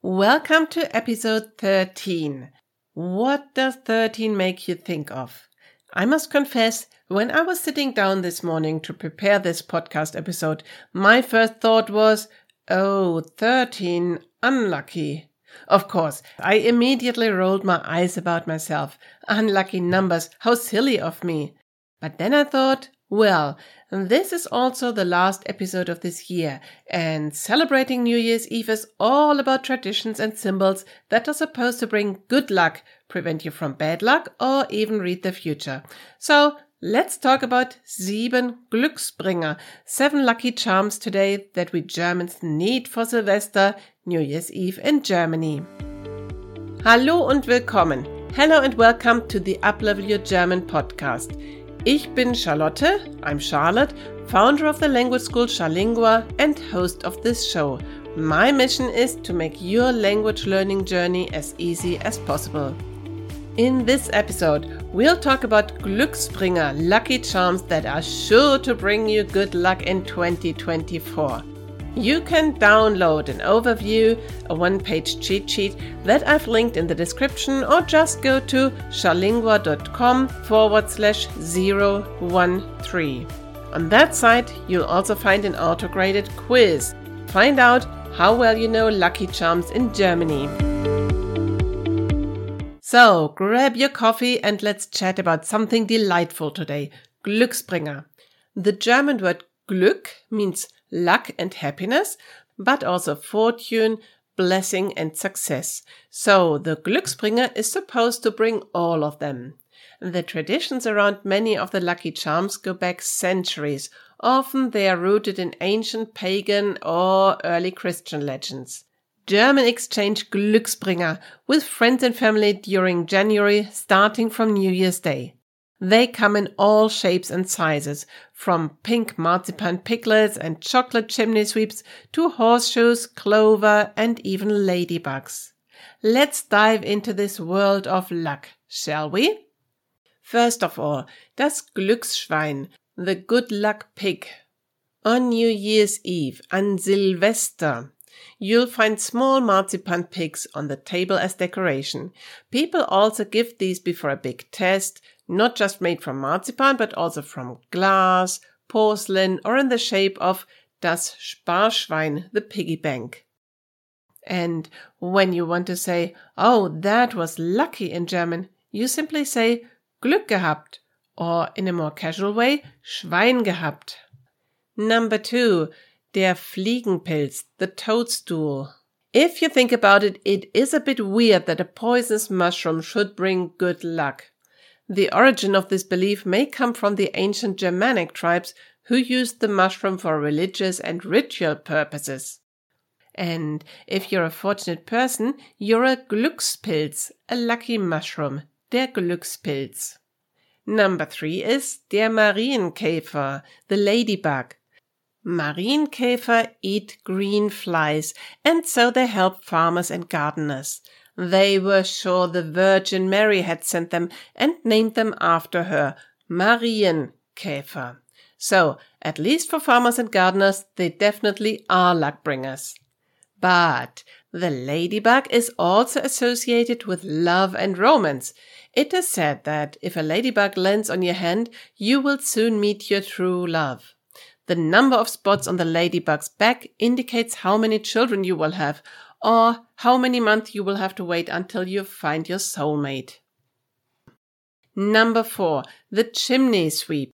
Welcome to episode 13. What does 13 make you think of? I must confess, when I was sitting down this morning to prepare this podcast episode, my first thought was, oh, 13, unlucky. Of course, I immediately rolled my eyes about myself. Unlucky numbers, how silly of me. But then I thought, well, this is also the last episode of this year, and celebrating New Year's Eve is all about traditions and symbols that are supposed to bring good luck, prevent you from bad luck, or even read the future. So let's talk about sieben Glücksbringer, seven lucky charms today that we Germans need for Silvester, New Year's Eve in Germany. Hallo und willkommen. Hello and welcome to the Uplevel Your German podcast. Ich bin Charlotte, I'm Charlotte, founder of the language school Charlingua and host of this show. My mission is to make your language learning journey as easy as possible. In this episode, we'll talk about Glücksbringer, lucky charms that are sure to bring you good luck in 2024. You can download an overview, a one page cheat sheet that I've linked in the description, or just go to charlingua.com forward slash 013. On that site, you'll also find an auto graded quiz. Find out how well you know Lucky Charms in Germany. So, grab your coffee and let's chat about something delightful today Glücksbringer. The German word Glück means luck and happiness, but also fortune, blessing and success. So the Glücksbringer is supposed to bring all of them. The traditions around many of the lucky charms go back centuries. Often they are rooted in ancient pagan or early Christian legends. German exchange Glücksbringer with friends and family during January starting from New Year's Day. They come in all shapes and sizes, from pink marzipan piglets and chocolate chimney sweeps to horseshoes, clover, and even ladybugs. Let's dive into this world of luck, shall we? First of all, das Glücksschwein, the good luck pig. On New Year's Eve, an Silvester, You'll find small marzipan pigs on the table as decoration. People also give these before a big test, not just made from marzipan, but also from glass, porcelain, or in the shape of das Sparschwein, the piggy bank. And when you want to say, oh, that was lucky in German, you simply say Glück gehabt, or in a more casual way, Schwein gehabt. Number two, der Fliegenpilz, the toadstool. If you think about it, it is a bit weird that a poisonous mushroom should bring good luck. The origin of this belief may come from the ancient Germanic tribes who used the mushroom for religious and ritual purposes. And if you're a fortunate person, you're a Glückspilz, a lucky mushroom, der Glückspilz. Number three is der Marienkäfer, the ladybug. Marienkäfer eat green flies, and so they help farmers and gardeners. They were sure the Virgin Mary had sent them and named them after her, Marienkäfer. So, at least for farmers and gardeners, they definitely are luck bringers. But the ladybug is also associated with love and romance. It is said that if a ladybug lands on your hand, you will soon meet your true love. The number of spots on the ladybug's back indicates how many children you will have, or how many months you will have to wait until you find your soulmate. Number four, the chimney sweep.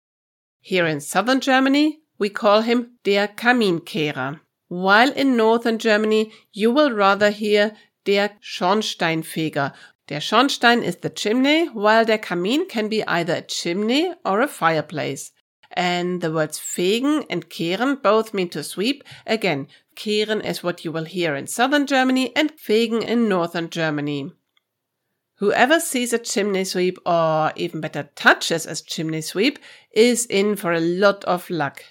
Here in southern Germany, we call him der Kaminkehrer, while in northern Germany, you will rather hear der Schornsteinfeger. Der Schornstein is the chimney, while der Kamin can be either a chimney or a fireplace. And the words fegen and kehren both mean to sweep. Again, kehren is what you will hear in southern Germany and fegen in northern Germany. Whoever sees a chimney sweep, or even better touches a chimney sweep, is in for a lot of luck.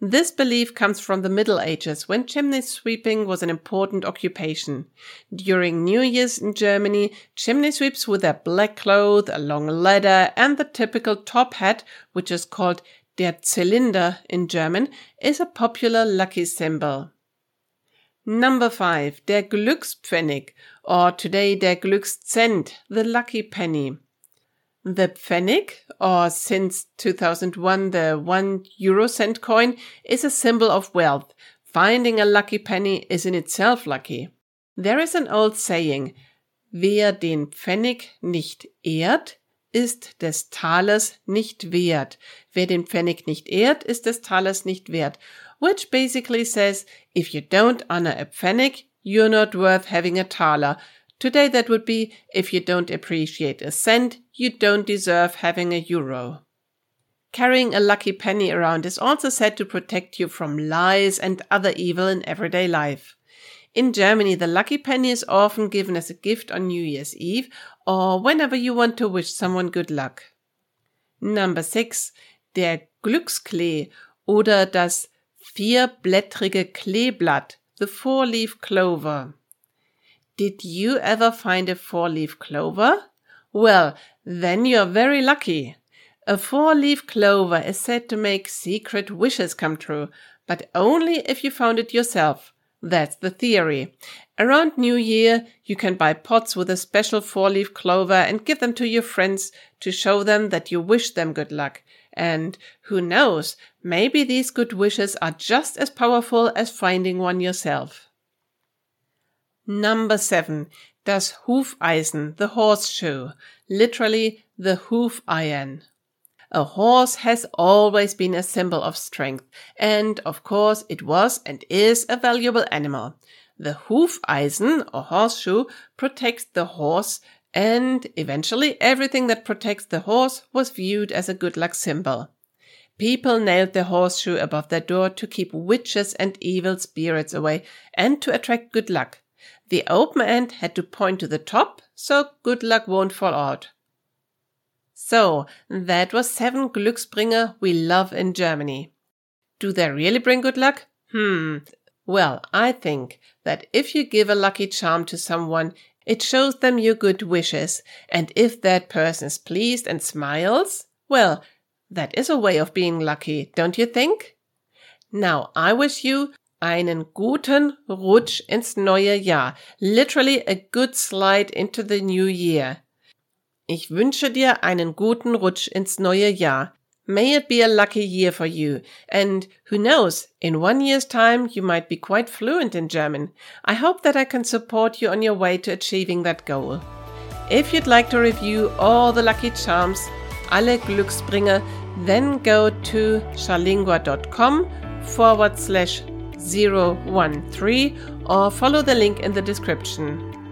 This belief comes from the Middle Ages when chimney sweeping was an important occupation. During New Year's in Germany, chimney sweeps with their black clothes, a long ladder, and the typical top hat, which is called Der Zylinder in German, is a popular lucky symbol. Number five, der Glückspfennig, or today der Glückszent, the lucky penny. The pfennig, or since 2001 the one euro cent coin, is a symbol of wealth. Finding a lucky penny is in itself lucky. There is an old saying, wer den Pfennig nicht ehrt, ist des Talers nicht wert. Wer den Pfennig nicht ehrt, ist des Talers nicht wert. Which basically says, if you don't honor a pfennig, you're not worth having a taler. Today that would be, if you don't appreciate a cent, you don't deserve having a euro. Carrying a lucky penny around is also said to protect you from lies and other evil in everyday life. In Germany, the lucky penny is often given as a gift on New Year's Eve or whenever you want to wish someone good luck. Number six, der Glücksklee oder das vierblättrige Kleeblatt, the four-leaf clover. Did you ever find a four-leaf clover? Well, then you're very lucky. A four-leaf clover is said to make secret wishes come true, but only if you found it yourself. That's the theory. Around New Year, you can buy pots with a special four leaf clover and give them to your friends to show them that you wish them good luck. And who knows, maybe these good wishes are just as powerful as finding one yourself. Number seven. Das Hufeisen, the horseshoe. Literally, the hoof iron. A horse has always been a symbol of strength, and of course it was and is a valuable animal. The Hufeisen or horseshoe protects the horse, and eventually everything that protects the horse was viewed as a good luck symbol. People nailed the horseshoe above their door to keep witches and evil spirits away and to attract good luck. The open end had to point to the top, so good luck won't fall out. So, that was seven Glücksbringer we love in Germany. Do they really bring good luck? Hmm. Well, I think that if you give a lucky charm to someone, it shows them your good wishes, and if that person is pleased and smiles, well, that is a way of being lucky, don't you think? Now, I wish you einen guten Rutsch ins neue Jahr. Literally a good slide into the new year. Ich wünsche dir einen guten Rutsch ins neue Jahr. May it be a lucky year for you. And who knows, in one year's time you might be quite fluent in German. I hope that I can support you on your way to achieving that goal. If you'd like to review all the lucky charms, alle Glücksbringer, then go to charlingua.com forward slash 013 or follow the link in the description.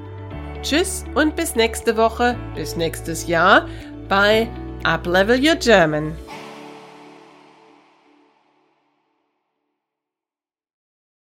Tschüss und bis nächste Woche, bis nächstes Jahr bei Uplevel Your German.